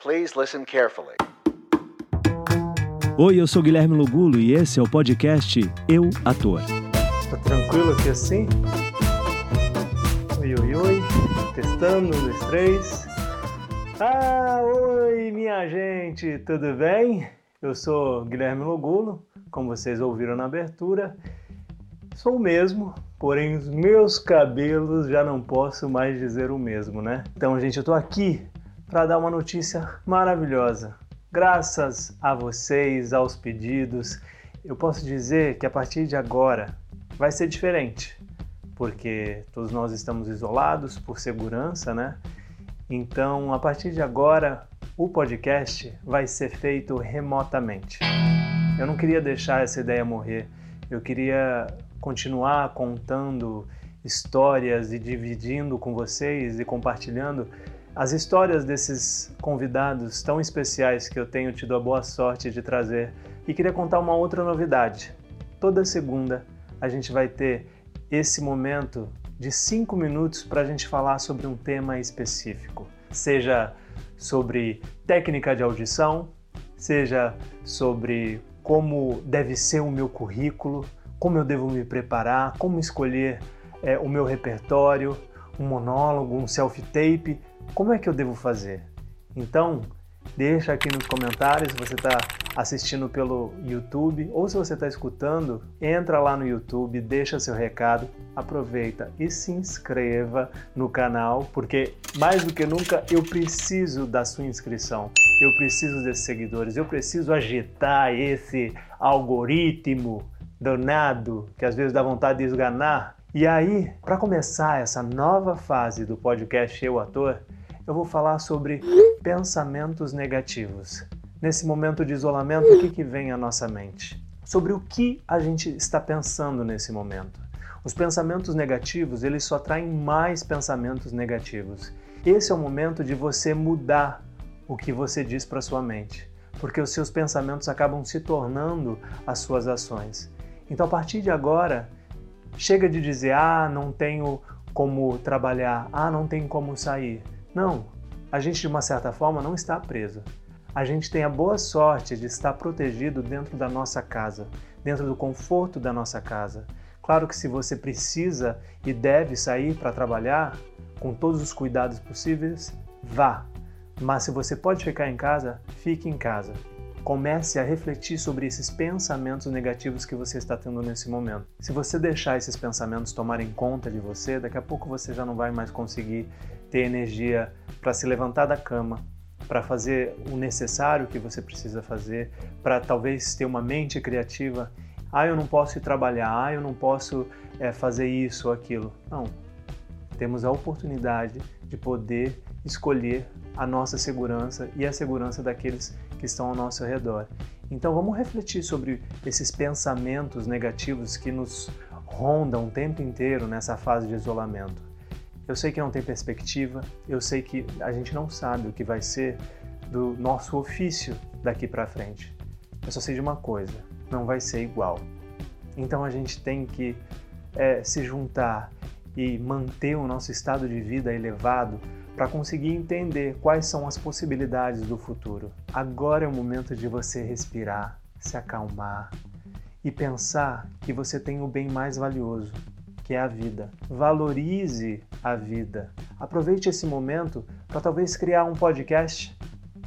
Please listen carefully. Oi, eu sou Guilherme Lugulo e esse é o podcast Eu Ator. Tá tranquilo aqui assim? Oi, oi, oi. Testando, um, dois, três. Ah, oi, minha gente, tudo bem? Eu sou Guilherme Logulo, como vocês ouviram na abertura. Sou o mesmo, porém os meus cabelos já não posso mais dizer o mesmo, né? Então, gente, eu tô aqui para dar uma notícia maravilhosa. Graças a vocês, aos pedidos, eu posso dizer que a partir de agora vai ser diferente, porque todos nós estamos isolados por segurança, né? Então, a partir de agora, o podcast vai ser feito remotamente. Eu não queria deixar essa ideia morrer. Eu queria continuar contando histórias e dividindo com vocês e compartilhando as histórias desses convidados tão especiais que eu tenho tido a boa sorte de trazer. E queria contar uma outra novidade. Toda segunda a gente vai ter esse momento de cinco minutos para a gente falar sobre um tema específico, seja sobre técnica de audição, seja sobre como deve ser o meu currículo, como eu devo me preparar, como escolher é, o meu repertório, um monólogo, um self-tape, como é que eu devo fazer? Então, deixa aqui nos comentários se você está assistindo pelo YouTube ou se você está escutando, entra lá no YouTube, deixa seu recado, aproveita e se inscreva no canal, porque mais do que nunca eu preciso da sua inscrição, eu preciso desses seguidores, eu preciso agitar esse algoritmo danado que às vezes dá vontade de esganar. E aí, para começar essa nova fase do podcast Eu Ator, eu vou falar sobre pensamentos negativos. Nesse momento de isolamento, o que, que vem à nossa mente? Sobre o que a gente está pensando nesse momento. Os pensamentos negativos, eles só atraem mais pensamentos negativos. Esse é o momento de você mudar o que você diz para sua mente, porque os seus pensamentos acabam se tornando as suas ações. Então, a partir de agora, chega de dizer: "Ah, não tenho como trabalhar, ah, não tenho como sair". Não, a gente de uma certa forma não está preso. A gente tem a boa sorte de estar protegido dentro da nossa casa, dentro do conforto da nossa casa. Claro que se você precisa e deve sair para trabalhar, com todos os cuidados possíveis, vá. Mas se você pode ficar em casa, fique em casa. Comece a refletir sobre esses pensamentos negativos que você está tendo nesse momento. Se você deixar esses pensamentos tomarem conta de você, daqui a pouco você já não vai mais conseguir ter energia para se levantar da cama, para fazer o necessário que você precisa fazer, para talvez ter uma mente criativa. Ah, eu não posso ir trabalhar, ah, eu não posso é, fazer isso ou aquilo. Não. Temos a oportunidade de poder escolher a nossa segurança e a segurança daqueles que estão ao nosso redor. Então vamos refletir sobre esses pensamentos negativos que nos rondam o tempo inteiro nessa fase de isolamento. Eu sei que não tem perspectiva, eu sei que a gente não sabe o que vai ser do nosso ofício daqui para frente. Eu só sei de uma coisa: não vai ser igual. Então a gente tem que é, se juntar e manter o nosso estado de vida elevado para conseguir entender quais são as possibilidades do futuro. Agora é o momento de você respirar, se acalmar e pensar que você tem o bem mais valioso, que é a vida. Valorize a vida. Aproveite esse momento para talvez criar um podcast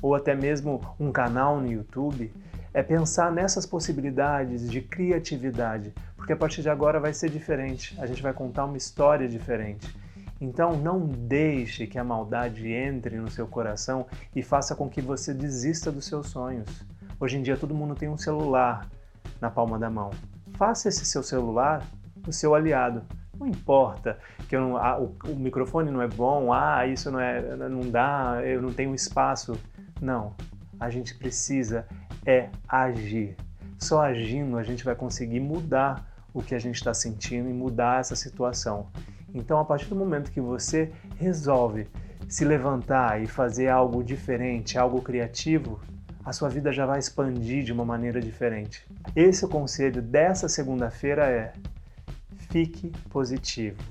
ou até mesmo um canal no YouTube. É pensar nessas possibilidades de criatividade, porque a partir de agora vai ser diferente. A gente vai contar uma história diferente. Então não deixe que a maldade entre no seu coração e faça com que você desista dos seus sonhos. Hoje em dia todo mundo tem um celular na palma da mão. Faça esse seu celular o seu aliado. Não importa que não, ah, o, o, microfone não é bom, ah, isso não, é, não dá, eu não tenho espaço. Não, a gente precisa é agir. Só agindo a gente vai conseguir mudar o que a gente está sentindo e mudar essa situação. Então, a partir do momento que você resolve se levantar e fazer algo diferente, algo criativo, a sua vida já vai expandir de uma maneira diferente. Esse é o conselho dessa segunda-feira é Fique positivo.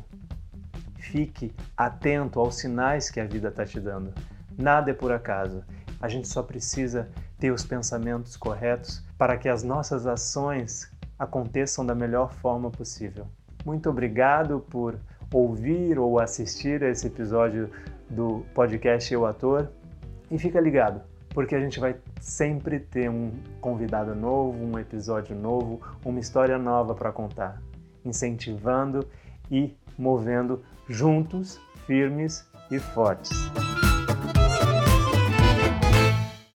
Fique atento aos sinais que a vida está te dando. Nada é por acaso. A gente só precisa ter os pensamentos corretos para que as nossas ações aconteçam da melhor forma possível. Muito obrigado por ouvir ou assistir a esse episódio do podcast Eu Ator e fica ligado, porque a gente vai sempre ter um convidado novo, um episódio novo, uma história nova para contar, incentivando e movendo juntos, firmes e fortes.